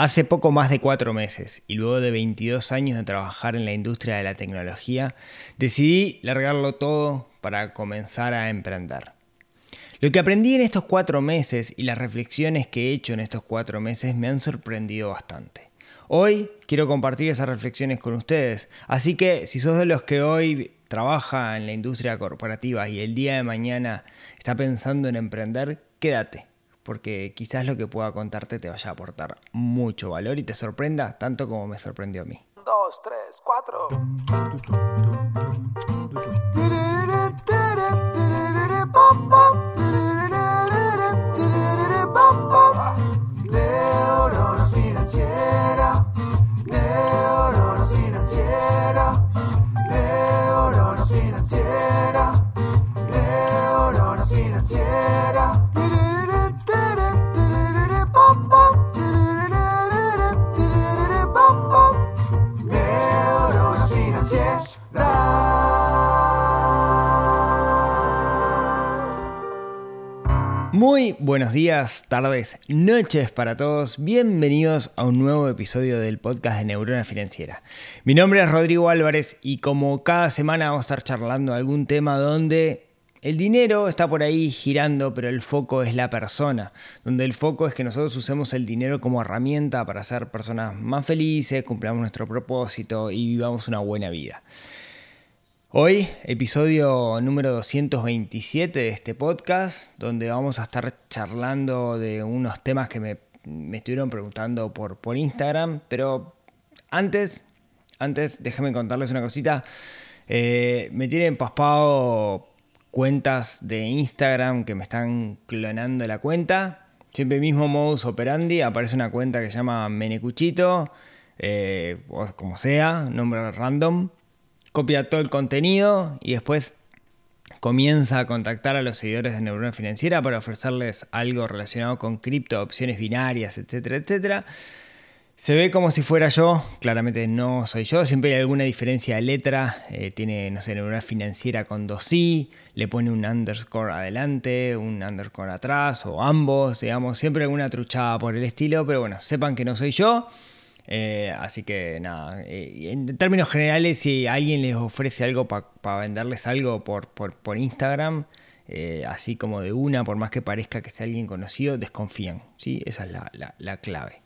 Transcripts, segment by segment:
Hace poco más de cuatro meses y luego de 22 años de trabajar en la industria de la tecnología, decidí largarlo todo para comenzar a emprender. Lo que aprendí en estos cuatro meses y las reflexiones que he hecho en estos cuatro meses me han sorprendido bastante. Hoy quiero compartir esas reflexiones con ustedes, así que si sos de los que hoy trabaja en la industria corporativa y el día de mañana está pensando en emprender, quédate porque quizás lo que pueda contarte te vaya a aportar mucho valor y te sorprenda tanto como me sorprendió a mí. Dos, tres, cuatro. financiera, financiera, financiera, buenos días, tardes, noches para todos. Bienvenidos a un nuevo episodio del podcast de Neurona Financiera. Mi nombre es Rodrigo Álvarez y como cada semana vamos a estar charlando algún tema donde el dinero está por ahí girando, pero el foco es la persona, donde el foco es que nosotros usemos el dinero como herramienta para ser personas más felices, cumplamos nuestro propósito y vivamos una buena vida. Hoy, episodio número 227 de este podcast, donde vamos a estar charlando de unos temas que me, estuvieron preguntando por, por Instagram, pero antes, antes déjenme contarles una cosita. Eh, me tienen paspado cuentas de Instagram que me están clonando la cuenta. Siempre mismo modus operandi, aparece una cuenta que se llama Menecuchito, eh, o como sea, nombre random copia todo el contenido y después comienza a contactar a los seguidores de Neurona Financiera para ofrecerles algo relacionado con cripto, opciones binarias, etcétera, etcétera. Se ve como si fuera yo, claramente no soy yo, siempre hay alguna diferencia de letra, eh, tiene, no sé, Neurona Financiera con dos i, le pone un underscore adelante, un underscore atrás, o ambos, digamos, siempre alguna truchada por el estilo, pero bueno, sepan que no soy yo. Eh, así que nada, eh, en términos generales, si alguien les ofrece algo para venderles algo por, por, Instagram, eh, así como de una, por más que parezca que sea alguien conocido, desconfían. ¿sí? Esa es la, la clave.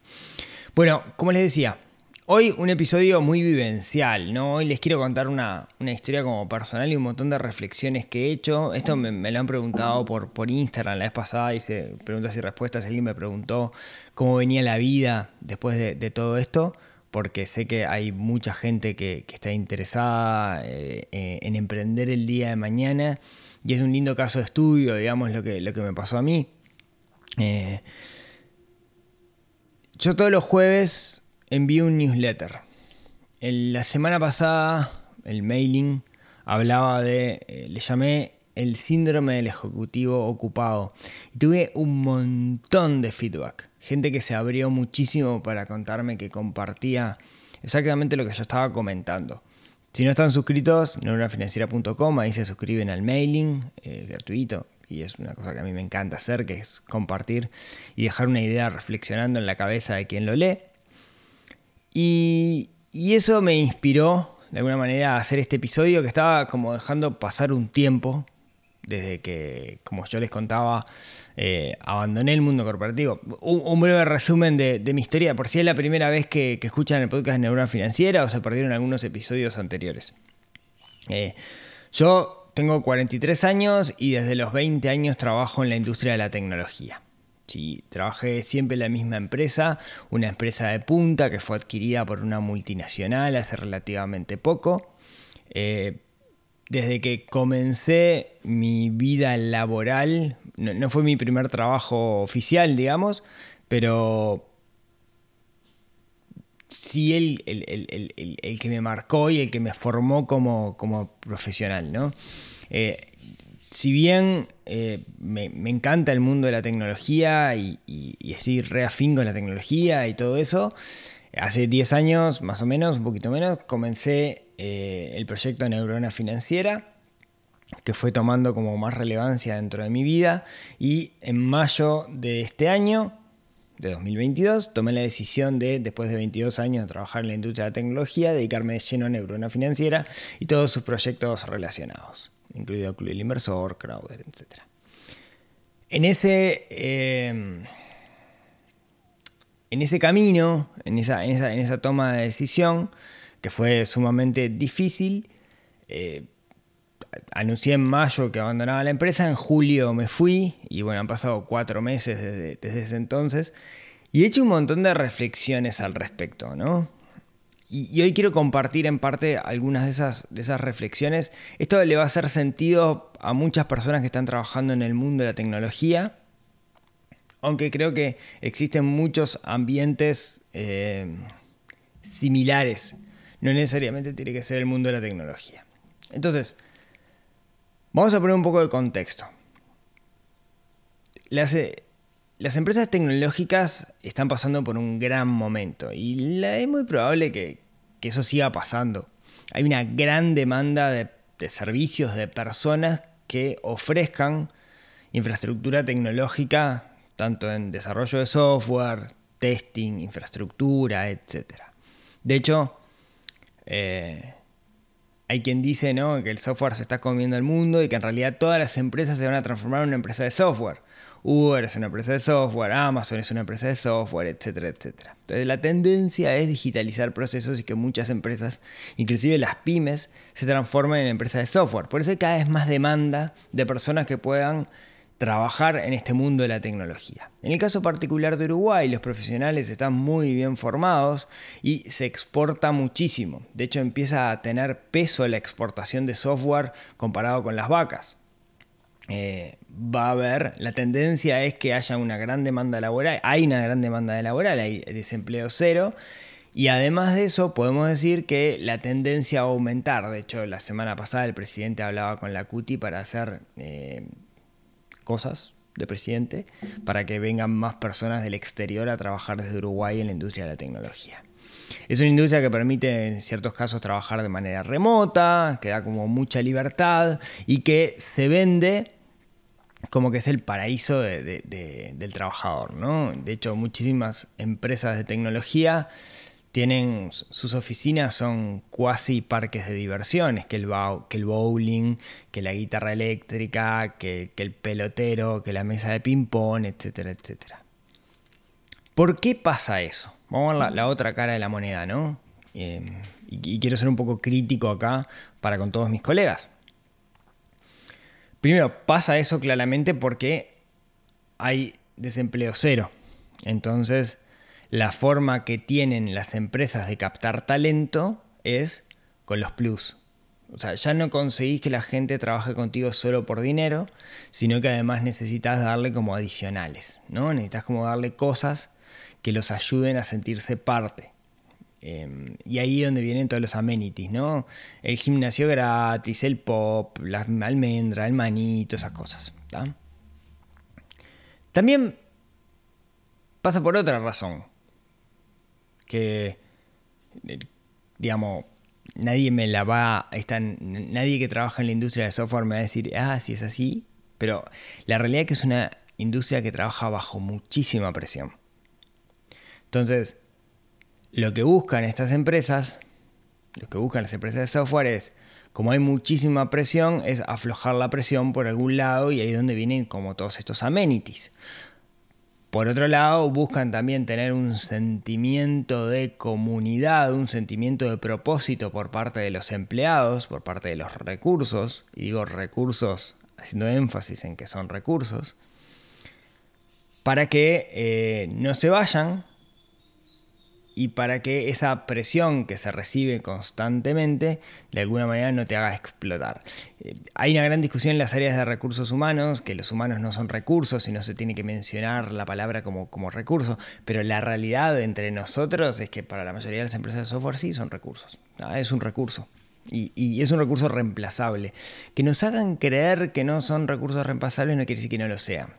Bueno, como les decía, Hoy un episodio muy vivencial, ¿no? Hoy les quiero contar una, historia como personal y un montón de reflexiones que he hecho. Esto me, lo han preguntado por, por Instagram la vez pasada, hice preguntas y respuestas. Alguien me preguntó cómo venía la vida después de, todo esto, porque sé que hay mucha gente que, está interesada eh, eh, en emprender el día de mañana y es un lindo caso de estudio, digamos, lo que, lo que me pasó a mí. Eh, yo todos los jueves envío un newsletter. La semana pasada, el mailing hablaba de, eh, le llamé el síndrome del ejecutivo ocupado. Y tuve un montón de feedback. Gente que se abrió muchísimo para contarme que compartía exactamente lo que yo estaba comentando. Si no están suscritos, neuronafinanciera.com, ahí se suscriben al mailing, eh, gratuito, y es una cosa que a mí me encanta hacer, que es compartir y dejar una idea reflexionando en la cabeza de quien lo lee. Y, eso me inspiró de alguna manera a hacer este episodio que estaba como dejando pasar un tiempo desde que, como yo les contaba, eh, abandoné el mundo corporativo. Un, breve resumen de, mi historia, por si es la primera vez que, escuchan el podcast de Neurona Financiera o se perdieron algunos episodios anteriores. Eh, yo tengo 43 años y desde los 20 años trabajo en la industria de la tecnología. Sí, trabajé siempre en la misma empresa, una empresa de punta que fue adquirida por una multinacional hace relativamente poco. Eh, desde que comencé mi vida laboral, no, fue mi primer trabajo oficial, digamos, pero sí el, que me marcó y el que me formó como, como profesional, ¿no? Eh, si bien eh, me, encanta el mundo de la tecnología y, estoy reafín con la tecnología y todo eso, hace 10 años, más o menos, un poquito menos, comencé eh, el proyecto Neurona Financiera, que fue tomando como más relevancia dentro de mi vida, y en mayo de este año de 2022 tomé la decisión de, después de 22 años de trabajar en la industria de la tecnología, dedicarme de lleno a neurona financiera y todos sus proyectos relacionados, incluido del Inversor, Crowder, etc. En ese, eh, en ese camino, en esa, en, esa, en esa, toma de decisión, que fue sumamente difícil, eh, anuncié en mayo que abandonaba la empresa, en julio me fui y bueno, han pasado cuatro meses desde, desde ese entonces y he hecho un montón de reflexiones al respecto, ¿no? Y, hoy quiero compartir en parte algunas de esas, de esas reflexiones. Esto le va a hacer sentido a muchas personas que están trabajando en el mundo de la tecnología, aunque creo que existen muchos ambientes eh, similares. No necesariamente tiene que ser el mundo de la tecnología. Entonces, Vamos a poner un poco de contexto. Las, eh, las, empresas tecnológicas están pasando por un gran momento y la, es muy probable que, que, eso siga pasando. Hay una gran demanda de, servicios, de personas que ofrezcan infraestructura tecnológica, tanto en desarrollo de software, testing, infraestructura, etc. De hecho, eh, hay quien dice ¿no? que el software se está comiendo el mundo y que en realidad todas las empresas se van a transformar en una empresa de software. Uber es una empresa de software, Amazon es una empresa de software, etcétera, etcétera. Entonces la tendencia es digitalizar procesos y que muchas empresas, inclusive las pymes, se transformen en empresas de software. Por eso hay cada vez más demanda de personas que puedan trabajar en este mundo de la tecnología. En el caso particular de Uruguay, los profesionales están muy bien formados y se exporta muchísimo. De hecho, empieza a tener peso la exportación de software comparado con las vacas. Eh, va a haber, la tendencia es que haya una gran demanda laboral, hay una gran demanda de laboral, hay desempleo cero. Y además de eso, podemos decir que la tendencia va a aumentar. De hecho, la semana pasada el presidente hablaba con la CUTI para hacer eh, cosas de presidente para que vengan más personas del exterior a trabajar desde Uruguay en la industria de la tecnología. Es una industria que permite en ciertos casos trabajar de manera remota, que da como mucha libertad y que se vende como que es el paraíso de, de, de, del trabajador. ¿no? De hecho, muchísimas empresas de tecnología tienen sus oficinas son cuasi parques de diversiones, que el, que el bowling, que la guitarra eléctrica, que, el pelotero, que la mesa de ping-pong, etcétera, etcétera. ¿Por qué pasa eso? Vamos a ver la, otra cara de la moneda, ¿no? Eh, y, y quiero ser un poco crítico acá para con todos mis colegas. Primero, pasa eso claramente porque hay desempleo cero. Entonces, la forma que tienen las empresas de captar talento es con los plus. O sea, ya no conseguís que la gente trabaje contigo solo por dinero, sino que además necesitas darle como adicionales, ¿no? Necesitas como darle cosas que los ayuden a sentirse parte. Eh, y ahí es donde vienen todos los amenities, ¿no? El gimnasio gratis, el pop, la almendra, el manito, esas cosas. ¿tá? También pasa por otra razón que, digamos, nadie me la va, está, nadie que trabaja en la industria de software me va a decir, ah, si es así, pero la realidad es que es una industria que trabaja bajo muchísima presión. Entonces, lo que buscan estas empresas, lo que buscan las empresas de software es, como hay muchísima presión, es aflojar la presión por algún lado y ahí es donde vienen como todos estos amenities. Por otro lado, buscan también tener un sentimiento de comunidad, un sentimiento de propósito por parte de los empleados, por parte de los recursos, y digo recursos haciendo énfasis en que son recursos, para que eh, no se vayan y para que esa presión que se recibe constantemente de alguna manera no te haga explotar. Eh, hay una gran discusión en las áreas de recursos humanos, que los humanos no son recursos y no se tiene que mencionar la palabra como, como recurso, pero la realidad entre nosotros es que para la mayoría de las empresas de software sí son recursos, es un recurso. Y, y, es un recurso reemplazable. Que nos hagan creer que no son recursos reemplazables no quiere decir que no lo sean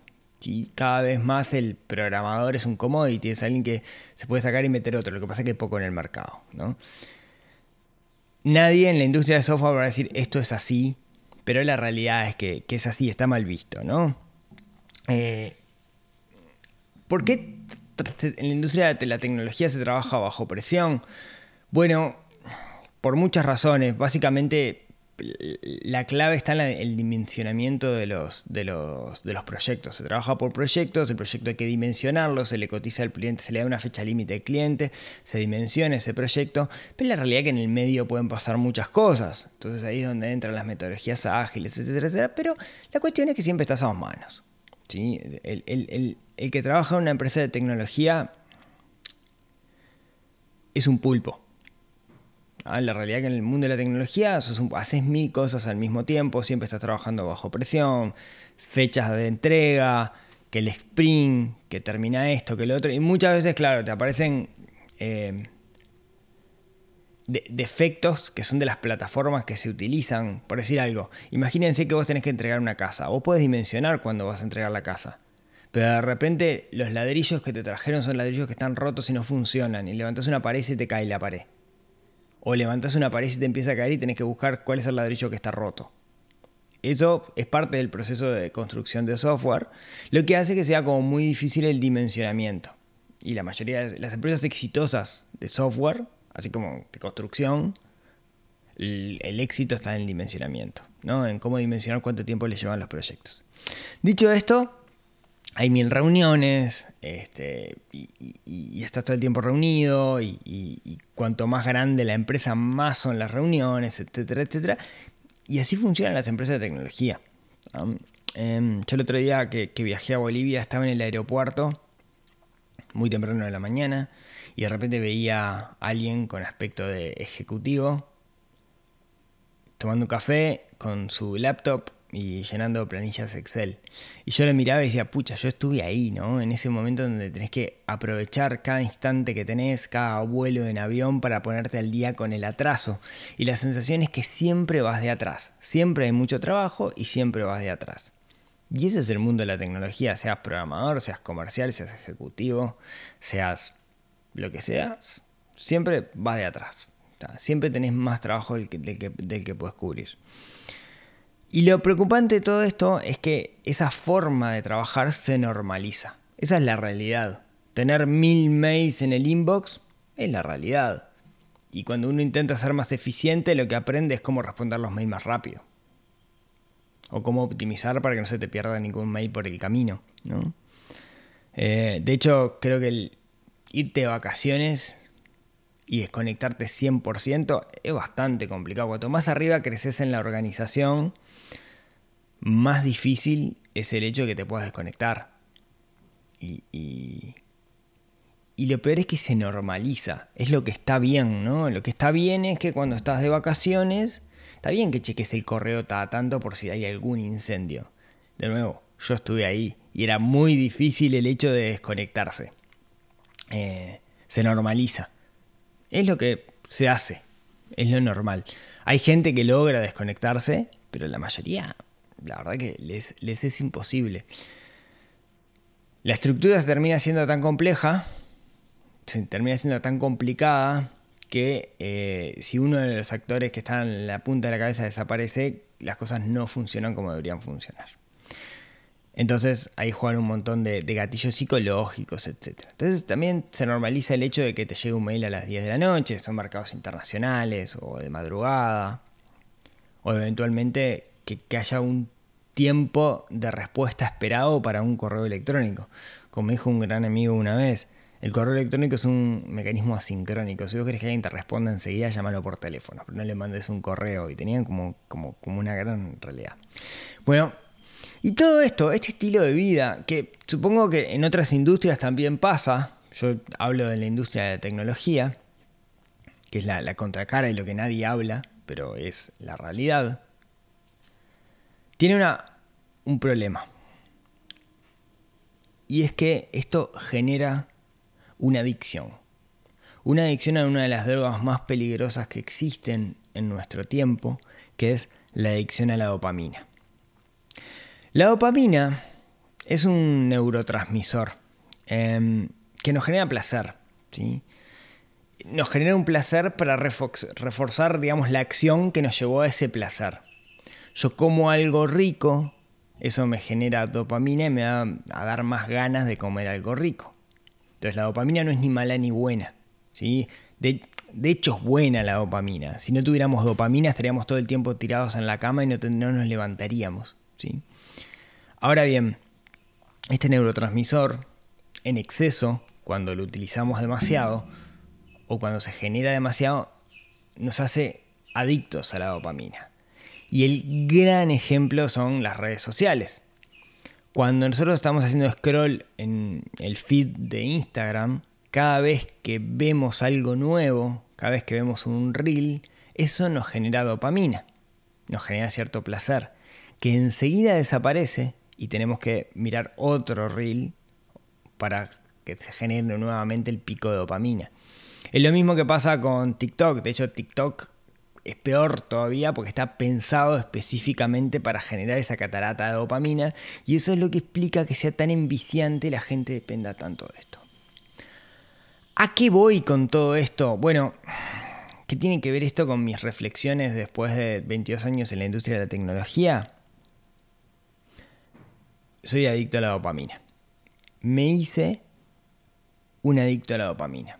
y cada vez más el programador es un commodity, es alguien que se puede sacar y meter otro, lo que pasa es que hay poco en el mercado. ¿no? Nadie en la industria de software va a decir esto es así, pero la realidad es que, es así, está mal visto. ¿no? Eh, ¿Por qué en la industria de la tecnología se trabaja bajo presión. Bueno, por muchas razones. Básicamente la clave está en el dimensionamiento de los, de, los, de los proyectos. Se trabaja por proyectos, el proyecto hay que dimensionarlo, se le cotiza al cliente, se le da una fecha límite al cliente, se dimensiona ese proyecto, pero la realidad es que en el medio pueden pasar muchas cosas. Entonces ahí es donde entran las metodologías ágiles, etcétera, etcétera. Pero la cuestión es que siempre estás a dos manos. ¿sí? El, el que trabaja en una empresa de tecnología es un pulpo Ah, la realidad que en el mundo de la tecnología haces mil cosas al mismo tiempo, siempre estás trabajando bajo presión, fechas de entrega, que el sprint, que termina esto, que lo otro. Y muchas veces, claro, te aparecen eh, defectos que son de las plataformas que se utilizan. Por decir algo, imagínense que vos tenés que entregar una casa. Vos podés dimensionar cuando vas a entregar la casa. Pero de repente los ladrillos que te trajeron son ladrillos que están rotos y no funcionan. Y levantas una pared y te cae la pared o levantas una pared y te empieza a caer y tenés que buscar cuál es el ladrillo que está roto. Eso es parte del proceso de construcción de software, lo que hace que sea como muy difícil el dimensionamiento. Y la mayoría de las empresas exitosas de software, así como de construcción, el, éxito está en el dimensionamiento, ¿no? en cómo dimensionar cuánto tiempo le llevan los proyectos. Dicho esto, hay mil reuniones este, y, estás todo el tiempo reunido y, cuanto más grande la empresa, más son las reuniones, etcétera, etcétera. Y así funcionan las empresas de tecnología. Em, yo el otro día que, que, viajé a Bolivia estaba en el aeropuerto, muy temprano de la mañana, y de repente veía a alguien con aspecto de ejecutivo tomando un café con su laptop y llenando planillas Excel. Y yo le miraba y decía, pucha, yo estuve ahí, ¿no? En ese momento donde tenés que aprovechar cada instante que tenés, cada vuelo en avión para ponerte al día con el atraso. Y la sensación es que siempre vas de atrás. Siempre hay mucho trabajo y siempre vas de atrás. Y ese es el mundo de la tecnología, seas programador, seas comercial, seas ejecutivo, seas lo que seas, siempre vas de atrás. siempre tenés más trabajo del que, del que puedes cubrir. Y lo preocupante de todo esto es que esa forma de trabajar se normaliza. Esa es la realidad. Tener mil mails en el inbox es la realidad. Y cuando uno intenta ser más eficiente, lo que aprende es cómo responder los mails más rápido. O cómo optimizar para que no se te pierda ningún mail por el camino. Eh, de hecho, creo que el irte de vacaciones y desconectarte 100% es bastante complicado. Cuanto más arriba creces en la organización, más difícil es el hecho de que te puedas desconectar. Y, y, lo peor es que se normaliza. Es lo que está bien, ¿no? Lo que está bien es que cuando estás de vacaciones, está bien que cheques el correo cada tanto por si hay algún incendio. De nuevo, yo estuve ahí y era muy difícil el hecho de desconectarse. Eh, se normaliza. Es lo que se hace, es lo normal. Hay gente que logra desconectarse, pero la mayoría, la verdad que les, es imposible. La estructura se termina siendo tan compleja, se termina siendo tan complicada, que eh, si uno de los actores que están en la punta de la cabeza desaparece, las cosas no funcionan como deberían funcionar. Entonces ahí juegan un montón de, gatillos psicológicos, etc. Entonces también se normaliza el hecho de que te llegue un mail a las 10 de la noche, son mercados internacionales o de madrugada, o eventualmente que, haya un tiempo de respuesta esperado para un correo electrónico. Como dijo un gran amigo una vez, el correo electrónico es un mecanismo asincrónico. Si vos querés que alguien te responda enseguida, llámalo por teléfono, pero no le mandes un correo. Y tenían como, como, como una gran realidad. Bueno, y todo esto, este estilo de vida, que supongo que en otras industrias también pasa, yo hablo de la industria de la tecnología, que es la, contracara y lo que nadie habla, pero es la realidad, tiene una, un problema. Y es que esto genera una adicción. Una adicción a una de las drogas más peligrosas que existen en nuestro tiempo, que es la adicción a la dopamina. La dopamina es un neurotransmisor em, que nos genera placer. ¿sí? Nos genera un placer para reforzar, digamos, la acción que nos llevó a ese placer. Yo como algo rico, eso me genera dopamina y me va a dar más ganas de comer algo rico. Entonces la dopamina no es ni mala ni buena. ¿sí? De, hecho es buena la dopamina. Si no tuviéramos dopamina estaríamos todo el tiempo tirados en la cama y no, no nos levantaríamos. ¿sí? Ahora bien, este neurotransmisor en exceso, cuando lo utilizamos demasiado o cuando se genera demasiado, nos hace adictos a la dopamina. Y el gran ejemplo son las redes sociales. Cuando nosotros estamos haciendo scroll en el feed de Instagram, cada vez que vemos algo nuevo, cada vez que vemos un reel, eso nos genera dopamina, nos genera cierto placer, que enseguida desaparece y tenemos que mirar otro reel para que se genere nuevamente el pico de dopamina. Es lo mismo que pasa con TikTok, de hecho TikTok es peor todavía porque está pensado específicamente para generar esa catarata de dopamina y eso es lo que explica que sea tan enviciante y la gente dependa tanto de esto. ¿A qué voy con todo esto? Bueno, ¿qué tiene que ver esto con mis reflexiones después de 22 años en la industria de la tecnología? Soy adicto a la dopamina. Me hice un adicto a la dopamina.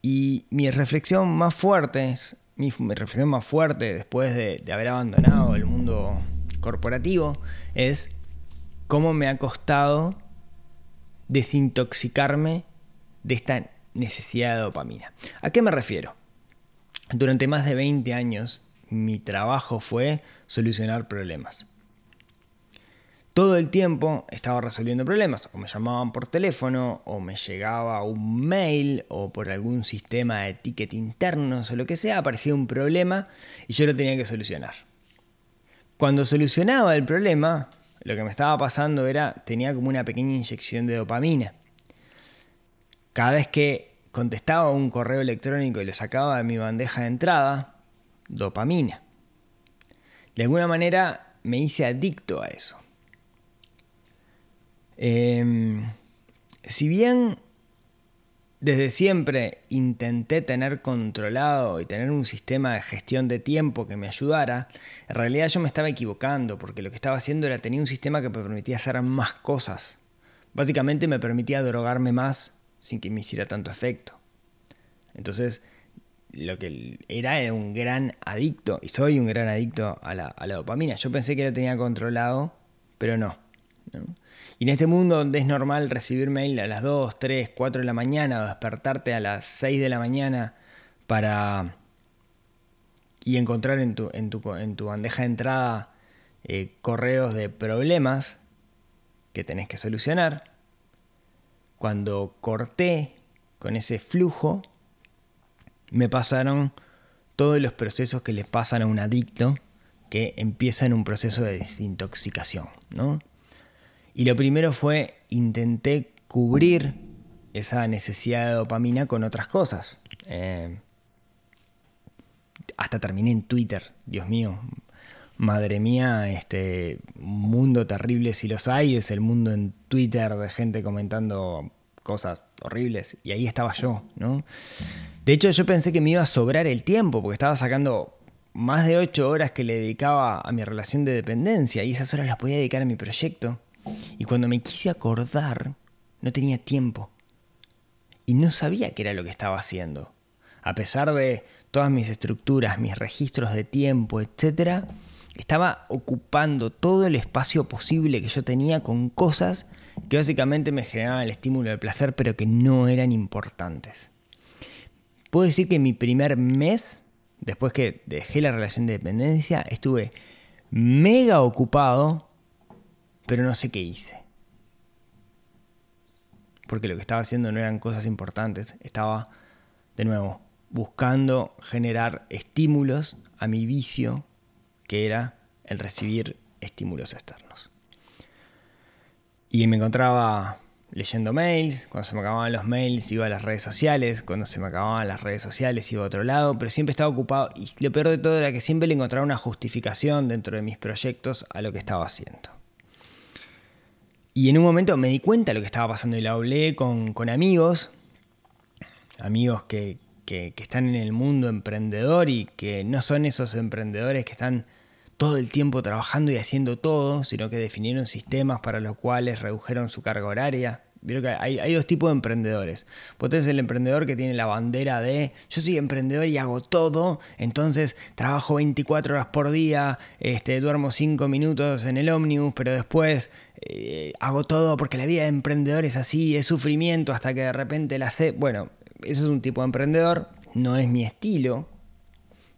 Y mi reflexión más fuerte mi, reflexión más fuerte después de, haber abandonado el mundo corporativo es cómo me ha costado desintoxicarme de esta necesidad de dopamina. ¿A qué me refiero? Durante más de 20 años mi trabajo fue solucionar problemas todo el tiempo estaba resolviendo problemas. O me llamaban por teléfono, o me llegaba un mail, o por algún sistema de ticket internos, o lo que sea, aparecía un problema y yo lo tenía que solucionar. Cuando solucionaba el problema, lo que me estaba pasando era, tenía como una pequeña inyección de dopamina. Cada vez que contestaba un correo electrónico y lo sacaba de mi bandeja de entrada, dopamina. De alguna manera me hice adicto a eso. Em, si bien desde siempre intenté tener controlado y tener un sistema de gestión de tiempo que me ayudara, en realidad yo me estaba equivocando porque lo que estaba haciendo era tener un sistema que me permitía hacer más cosas. Básicamente me permitía drogarme más sin que me hiciera tanto efecto. Entonces, lo que era era un gran adicto, y soy un gran adicto a la, a la dopamina. Yo pensé que lo tenía controlado, pero no. Y en este mundo donde es normal recibir mail a las 2, 3, 4 de la mañana o despertarte a las 6 de la mañana para y encontrar en tu, en tu, bandeja de entrada eh, correos de problemas que tenés que solucionar, cuando corté con ese flujo, me pasaron todos los procesos que les pasan a un adicto que empieza en un proceso de desintoxicación, ¿no? Y lo primero fue, intenté cubrir esa necesidad de dopamina con otras cosas. Eh, hasta terminé en Twitter, Dios mío. Madre mía, este mundo terrible si los hay, es el mundo en Twitter de gente comentando cosas horribles. Y ahí estaba yo, ¿no? De hecho, yo pensé que me iba a sobrar el tiempo, porque estaba sacando más de ocho horas que le dedicaba a mi relación de dependencia, y esas horas las podía dedicar a mi proyecto. Y cuando me quise acordar, no tenía tiempo. Y no sabía qué era lo que estaba haciendo. A pesar de todas mis estructuras, mis registros de tiempo, etc., estaba ocupando todo el espacio posible que yo tenía con cosas que básicamente me generaban el estímulo del placer, pero que no eran importantes. Puedo decir que mi primer mes, después que dejé la relación de dependencia, estuve mega ocupado pero no sé qué hice. Porque lo que estaba haciendo no eran cosas importantes, estaba, de nuevo, buscando generar estímulos a mi vicio, que era el recibir estímulos externos. Y me encontraba leyendo mails, cuando se me acababan los mails iba a las redes sociales, cuando se me acababan las redes sociales iba a otro lado, pero siempre estaba ocupado y lo peor de todo era que siempre le encontraba una justificación dentro de mis proyectos a lo que estaba haciendo. Y en un momento me di cuenta de lo que estaba pasando y la hablé con, amigos, amigos que, que, están en el mundo emprendedor y que no son esos emprendedores que están todo el tiempo trabajando y haciendo todo, sino que definieron sistemas para los cuales redujeron su carga horaria Vieron que hay, dos tipos de emprendedores. Vos tenés el emprendedor que tiene la bandera de yo soy emprendedor y hago todo, entonces trabajo 24 horas por día, este, duermo 5 minutos en el ómnibus, pero después eh, hago todo porque la vida de emprendedor es así, es sufrimiento hasta que de repente la sé. Bueno, eso es un tipo de emprendedor, no es mi estilo.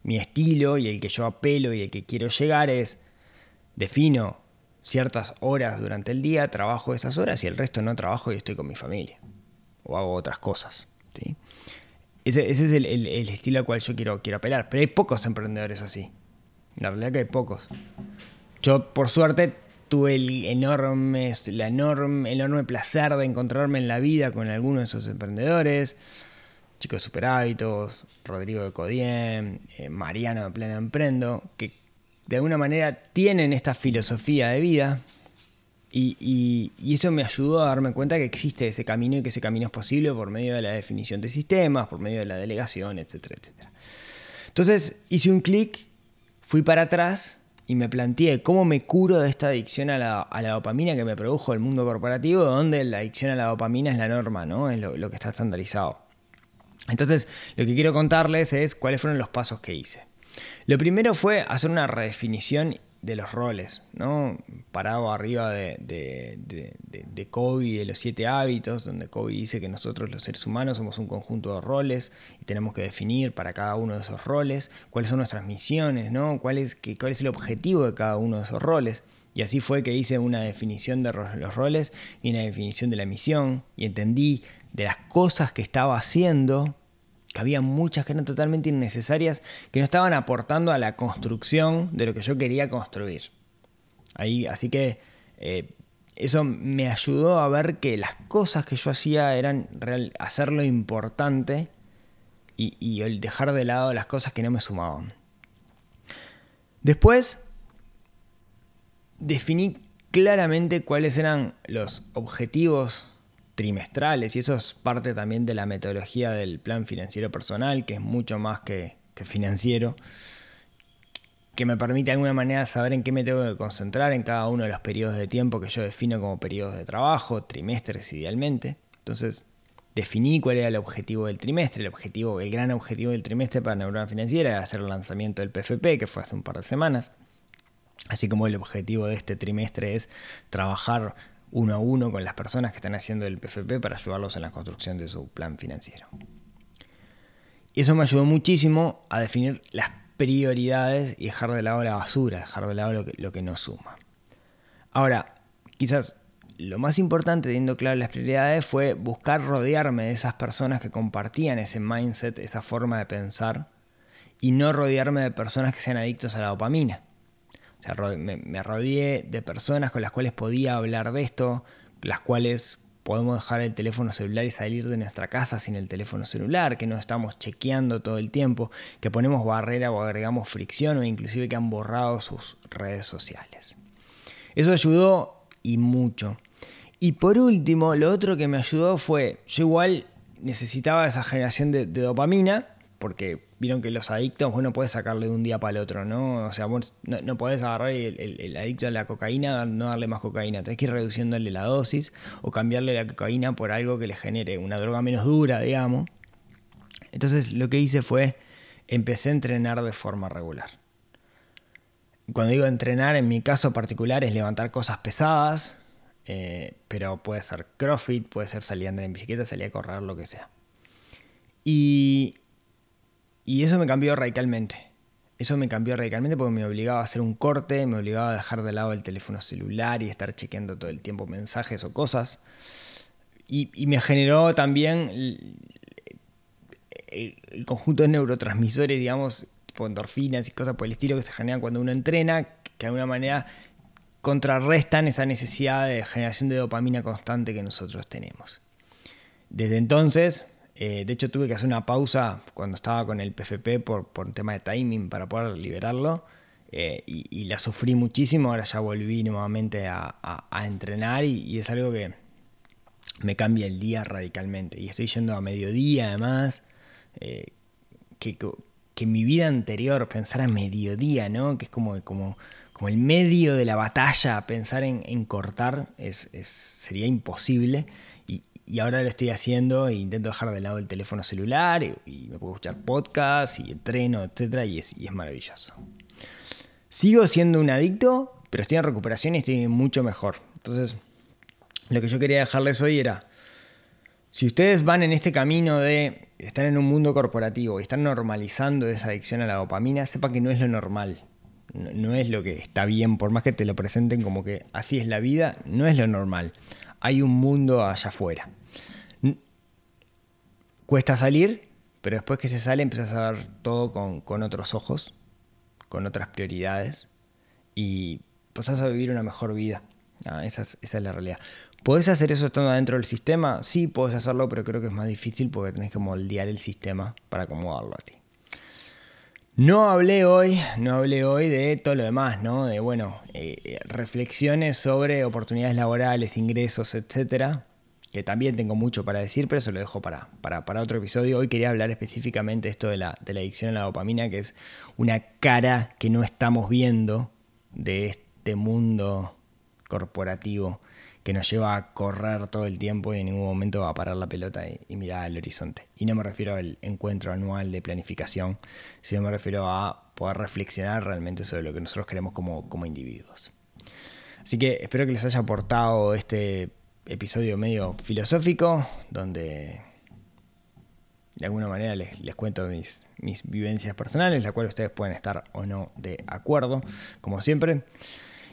Mi estilo y el que yo apelo y el que quiero llegar es defino ciertas horas durante el día, trabajo esas horas y el resto no trabajo y estoy con mi familia. O hago otras cosas. ¿sí? Ese, es el, estilo al cual yo quiero, quiero apelar. Pero hay pocos emprendedores así. La realidad que hay pocos. Yo, por suerte, tuve el enorme, enorme, enorme placer de encontrarme en la vida con algunos de esos emprendedores. Chicos de Super Hábitos, Rodrigo de Codiem, eh, Mariano de Pleno Emprendo, que de alguna manera tienen esta filosofía de vida y, eso me ayudó a darme cuenta que existe ese camino y que ese camino es posible por medio de la definición de sistemas, por medio de la delegación, etcétera, etcétera. Entonces hice un clic, fui para atrás y me planteé cómo me curo de esta adicción a la, dopamina que me produjo el mundo corporativo, donde la adicción a la dopamina es la norma, ¿no? Es lo que está estandarizado. Entonces, lo que quiero contarles es cuáles fueron los pasos que hice. Lo primero fue hacer una redefinición de los roles, ¿no? Parado arriba de, de, de, de, Kobe, de los siete hábitos, donde Kobe dice que nosotros los seres humanos somos un conjunto de roles y tenemos que definir para cada uno de esos roles cuáles son nuestras misiones, ¿no? ¿Cuál es, qué, cuál es el objetivo de cada uno de esos roles. Y así fue que hice una definición de los roles y una definición de la misión y entendí de las cosas que estaba haciendo que había muchas que eran totalmente innecesarias, que no estaban aportando a la construcción de lo que yo quería construir. Ahí, así que eh, eso me ayudó a ver que las cosas que yo hacía eran real, hacer lo importante y, y el dejar de lado las cosas que no me sumaban. Después definí claramente cuáles eran los objetivos trimestrales y eso es parte también de la metodología del plan financiero personal, que es mucho más que, financiero, que me permite de alguna manera saber en qué me tengo que concentrar en cada uno de los periodos de tiempo que yo defino como periodos de trabajo, trimestres idealmente. Entonces, definí cuál era el objetivo del trimestre. El objetivo, el gran objetivo del trimestre para Neurona Financiera era hacer el lanzamiento del PFP, que fue hace un par de semanas. Así como el objetivo de este trimestre es trabajar uno a uno con las personas que están haciendo el PFP para ayudarlos en la construcción de su plan financiero. Y eso me ayudó muchísimo a definir las prioridades y dejar de lado la basura, dejar de lado lo que, no suma. Ahora, quizás lo más importante, teniendo claras las prioridades, fue buscar rodearme de esas personas que compartían ese mindset, esa forma de pensar, y no rodearme de personas que sean adictos a la dopamina. Me, rodeé de personas con las cuales podía hablar de esto, las cuales podemos dejar el teléfono celular y salir de nuestra casa sin el teléfono celular, que no estamos chequeando todo el tiempo, que ponemos barrera o agregamos fricción o inclusive que han borrado sus redes sociales. Eso ayudó y mucho. Y por último, lo otro que me ayudó fue, yo igual necesitaba esa generación de dopamina, porque vieron que los adictos, vos no podés sacarle de un día para el otro, ¿no? O sea, vos no, no podés agarrar el, el, adicto a la cocaína, no darle más cocaína, tenés que ir reduciéndole la dosis o cambiarle la cocaína por algo que le genere una droga menos dura, digamos. Entonces lo que hice fue, empecé a entrenar de forma regular. Cuando digo entrenar, en mi caso particular es levantar cosas pesadas, eh, pero puede ser CrossFit, puede ser salir a andar en bicicleta, salir a correr, lo que sea. Y, y eso me cambió radicalmente. Eso me cambió radicalmente porque me obligaba a hacer un corte, me obligaba a dejar de lado el teléfono celular y estar chequeando todo el tiempo mensajes o cosas. Y, me generó también el, el, conjunto de neurotransmisores, digamos, tipo endorfinas y cosas por el estilo que se generan cuando uno entrena, que de alguna manera contrarrestan esa necesidad de generación de dopamina constante que nosotros tenemos. Desde entonces, eh, de hecho, tuve que hacer una pausa cuando estaba con el PFP por, por un tema de timing para poder liberarlo. Eh, y, la sufrí muchísimo. Ahora ya volví nuevamente a, a, entrenar y, y, es algo que me cambia el día radicalmente. Y estoy yendo a mediodía además. Eh, que, que, mi vida anterior, pensar a mediodía, ¿no? Que es como, como, como el medio de la batalla, pensar en, en cortar es, es, sería imposible. Y, ahora lo estoy haciendo e intento dejar de lado el teléfono celular y, me puedo escuchar podcast y entreno, etc. Y es, y es maravilloso. Sigo siendo un adicto, pero estoy en recuperación y estoy mucho mejor. Entonces, lo que yo quería dejarles hoy era, si ustedes van en este camino de estar en un mundo corporativo y están normalizando esa adicción a la dopamina, sepa que no es lo normal. No, no es lo que está bien, por más que te lo presenten como que así es la vida, no es lo normal. Hay un mundo allá afuera. Cuesta salir, pero después que se sale empiezas a ver todo con, otros ojos, con otras prioridades y pasás a vivir una mejor vida. Ah, esa, es, esa es la realidad. ¿Podés hacer eso estando dentro del sistema? Sí, podés hacerlo, pero creo que es más difícil porque tenés que moldear el sistema para acomodarlo a ti. No hablé hoy, no hablé hoy de todo lo demás, ¿no? De, bueno, eh, reflexiones sobre oportunidades laborales, ingresos, etcétera, que también tengo mucho para decir, pero eso lo dejo para, para, para otro episodio. Hoy quería hablar específicamente esto de la, de la adicción a la dopamina, que es una cara que no estamos viendo de este mundo corporativo que nos lleva a correr todo el tiempo y en ningún momento va a parar la pelota y, mirar al horizonte. Y no me refiero al encuentro anual de planificación, sino me refiero a poder reflexionar realmente sobre lo que nosotros queremos como, como individuos. Así que espero que les haya aportado este episodio medio filosófico, donde de alguna manera les, les cuento mis, mis vivencias personales, la cual ustedes pueden estar o no de acuerdo, como siempre.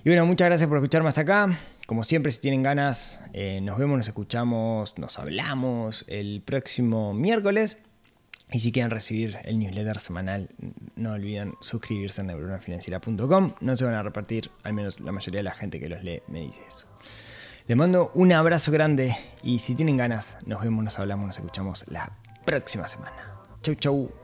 Y bueno, muchas gracias por escucharme hasta acá. Como siempre, si tienen ganas, eh, nos vemos, nos escuchamos, nos hablamos el próximo miércoles. Y si quieren recibir el newsletter semanal, no olviden suscribirse en neuronafinanciera.com. No se van a repartir, al menos la mayoría de la gente que los lee me dice eso. Les mando un abrazo grande y si tienen ganas, nos vemos, nos hablamos, nos escuchamos la próxima semana. Chau, chau.